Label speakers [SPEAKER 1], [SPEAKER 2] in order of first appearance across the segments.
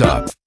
[SPEAKER 1] non-stop.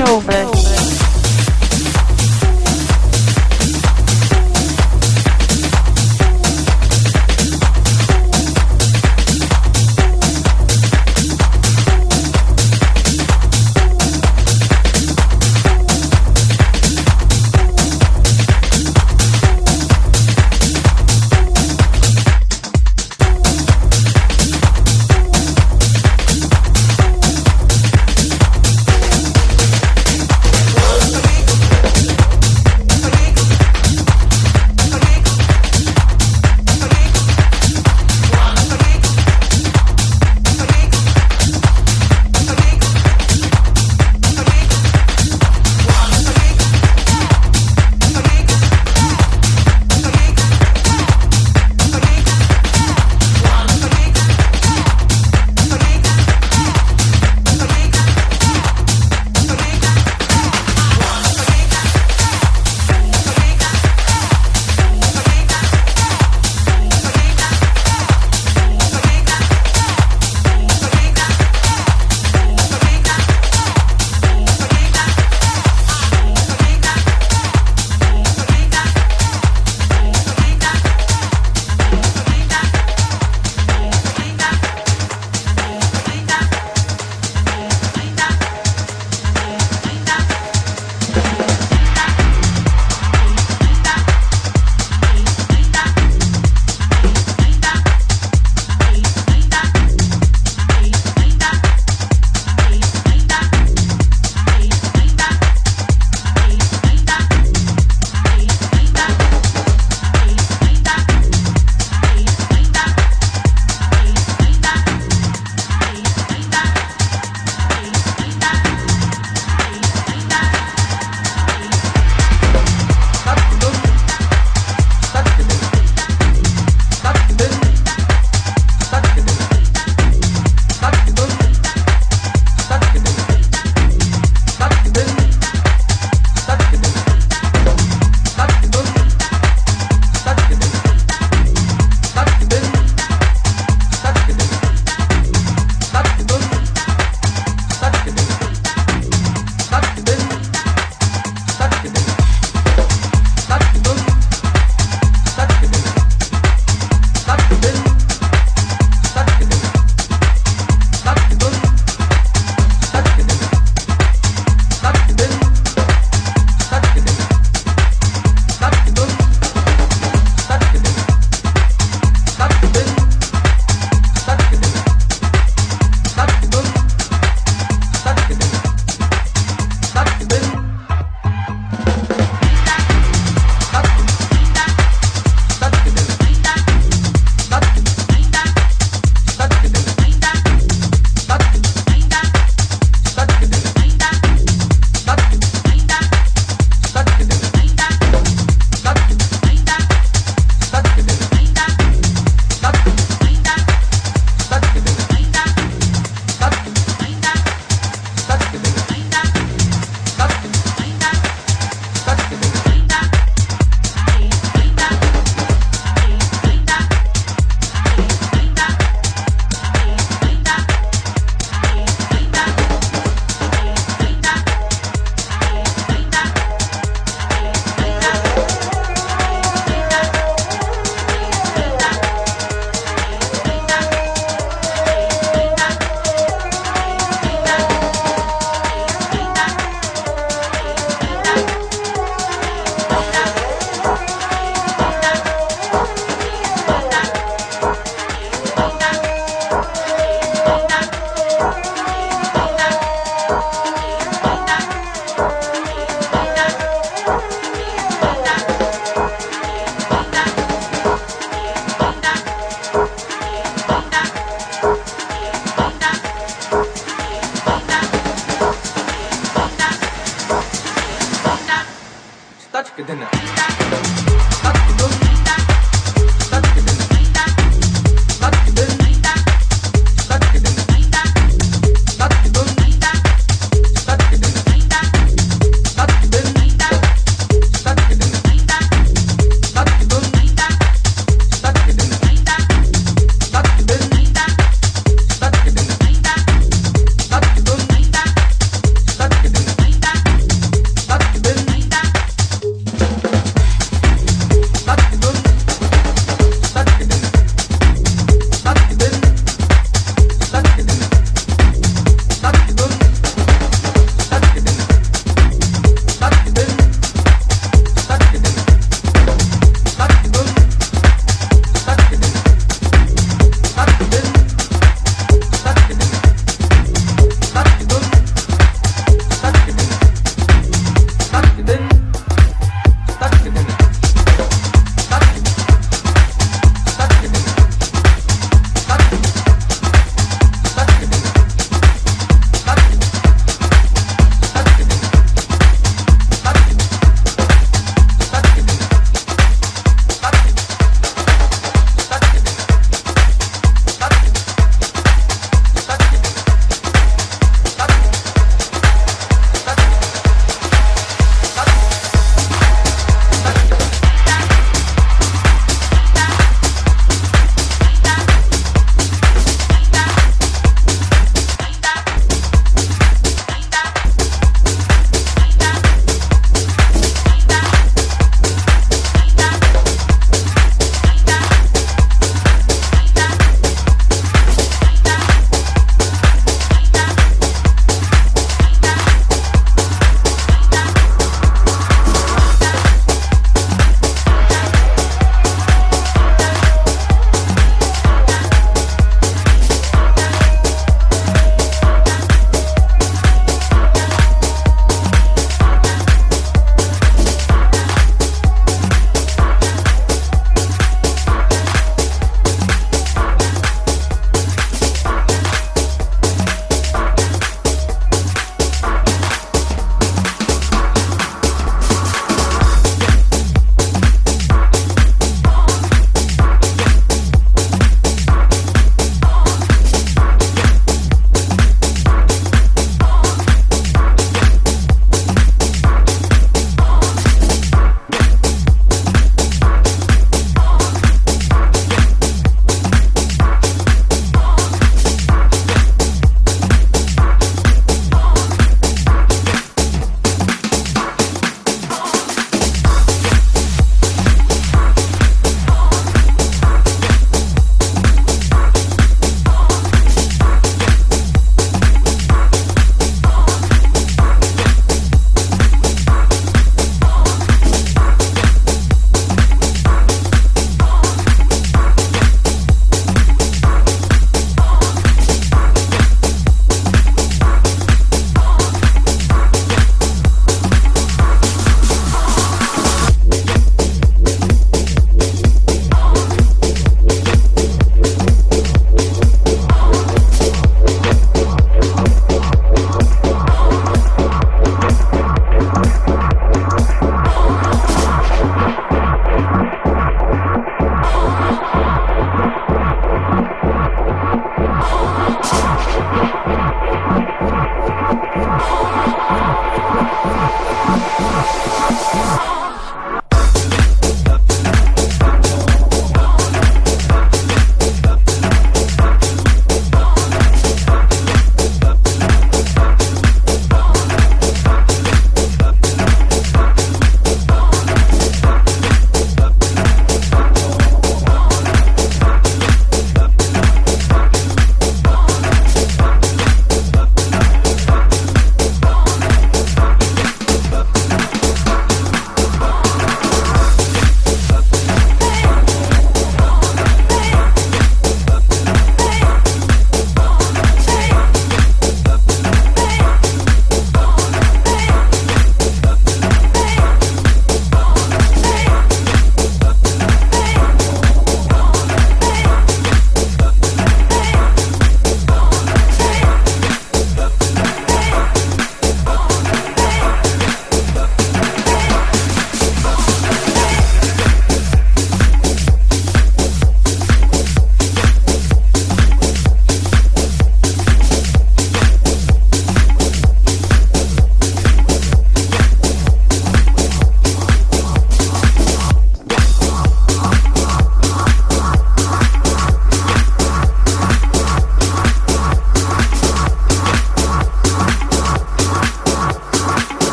[SPEAKER 1] Over.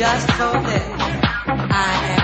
[SPEAKER 2] And the groove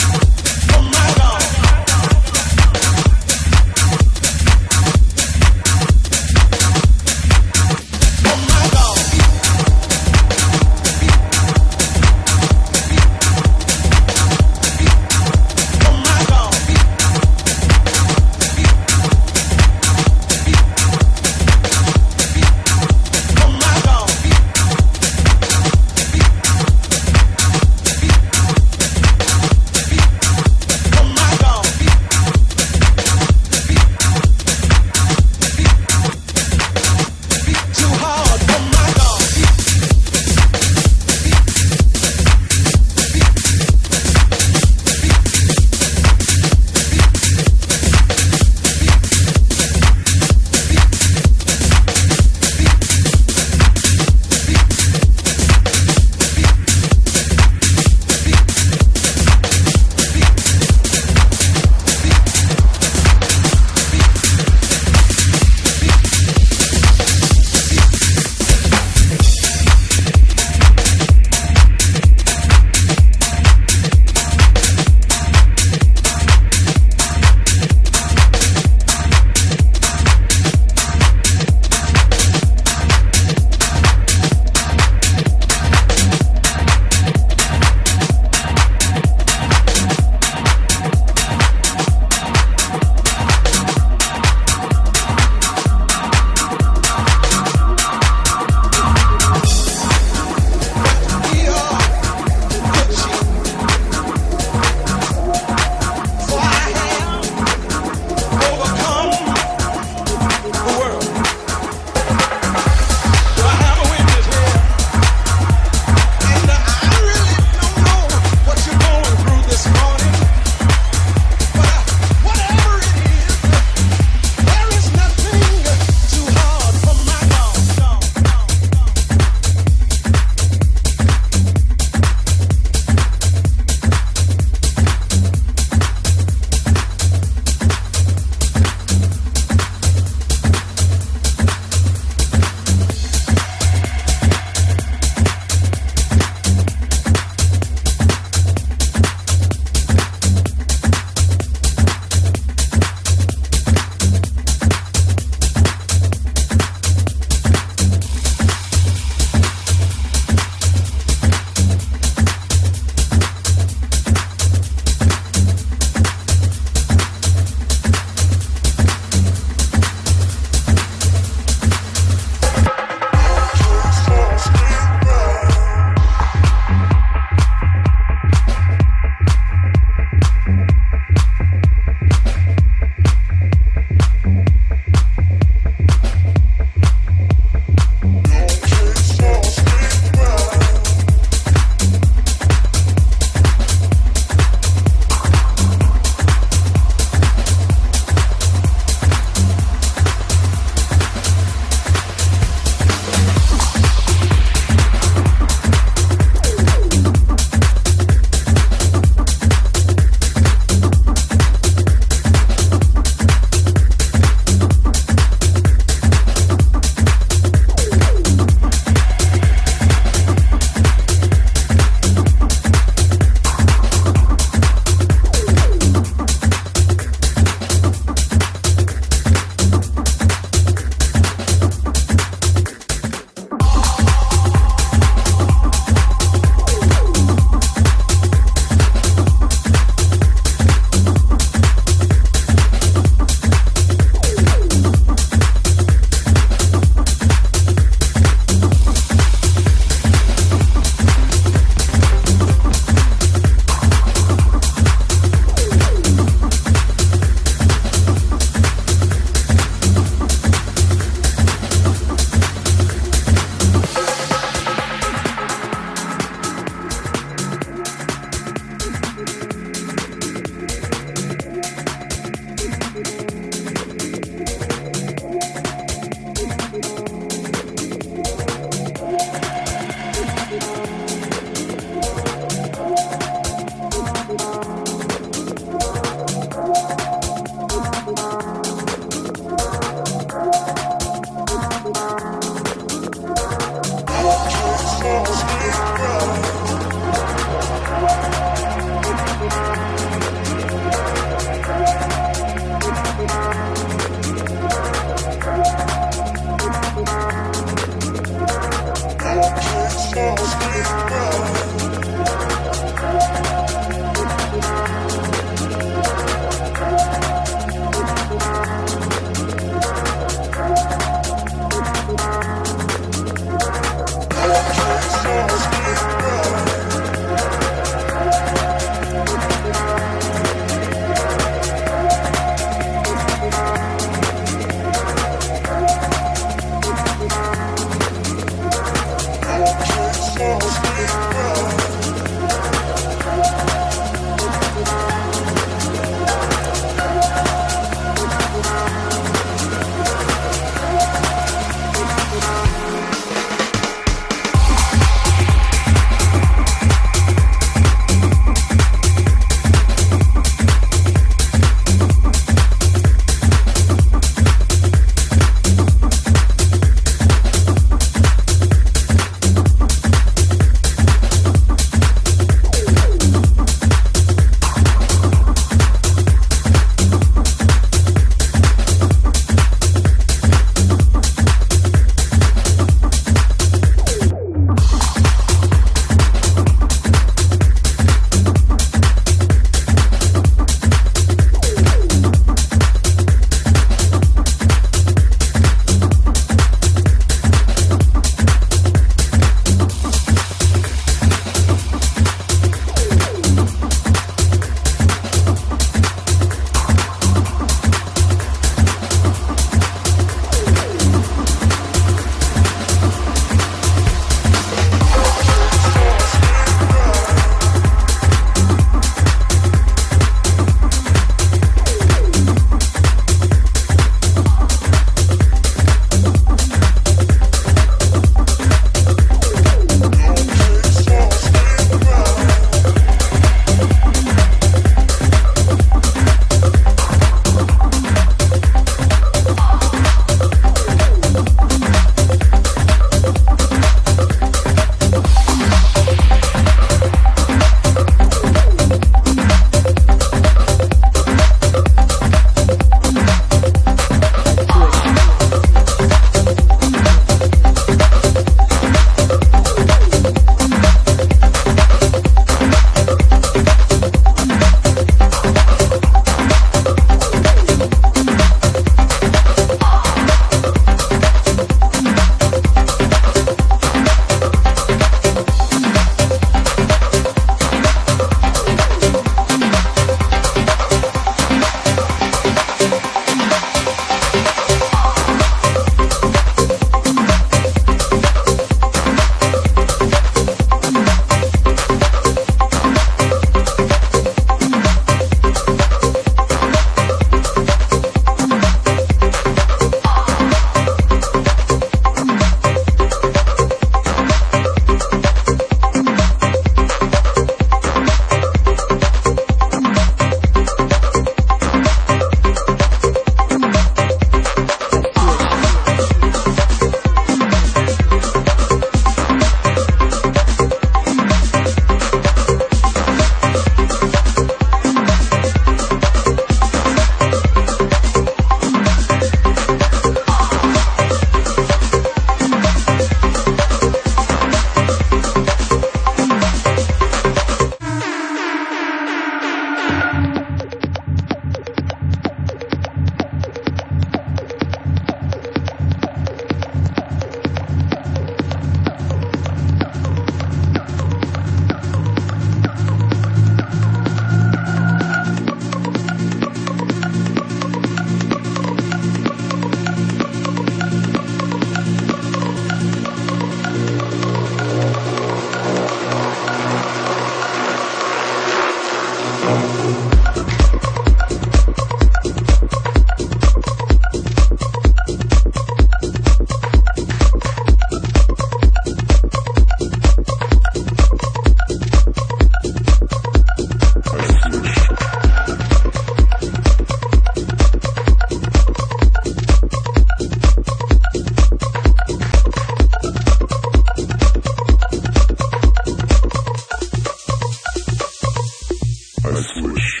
[SPEAKER 2] I
[SPEAKER 1] switch.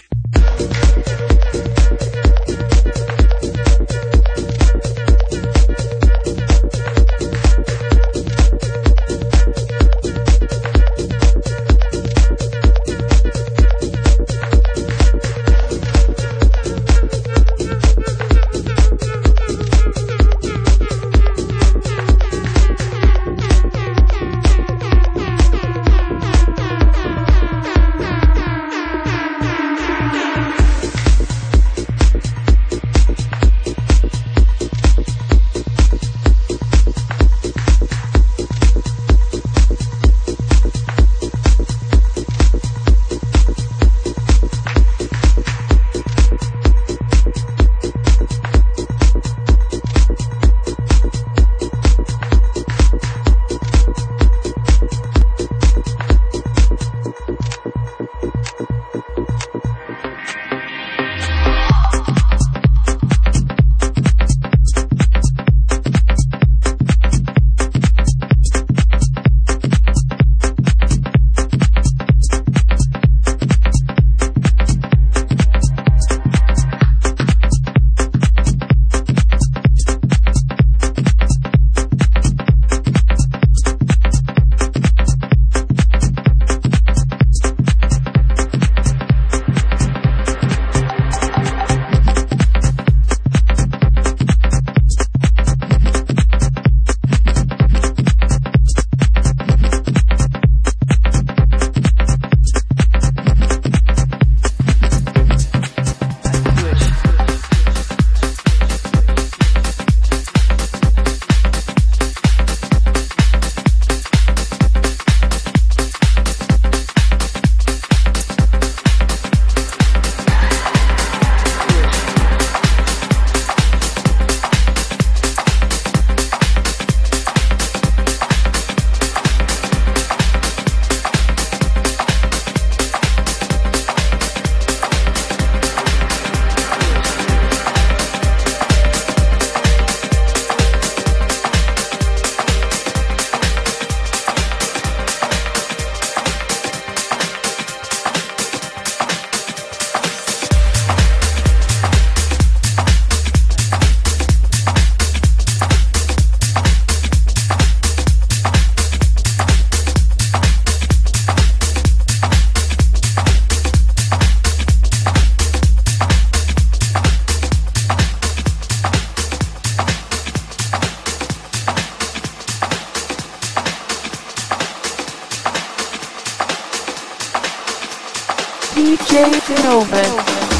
[SPEAKER 1] Denovis.
[SPEAKER 3] Get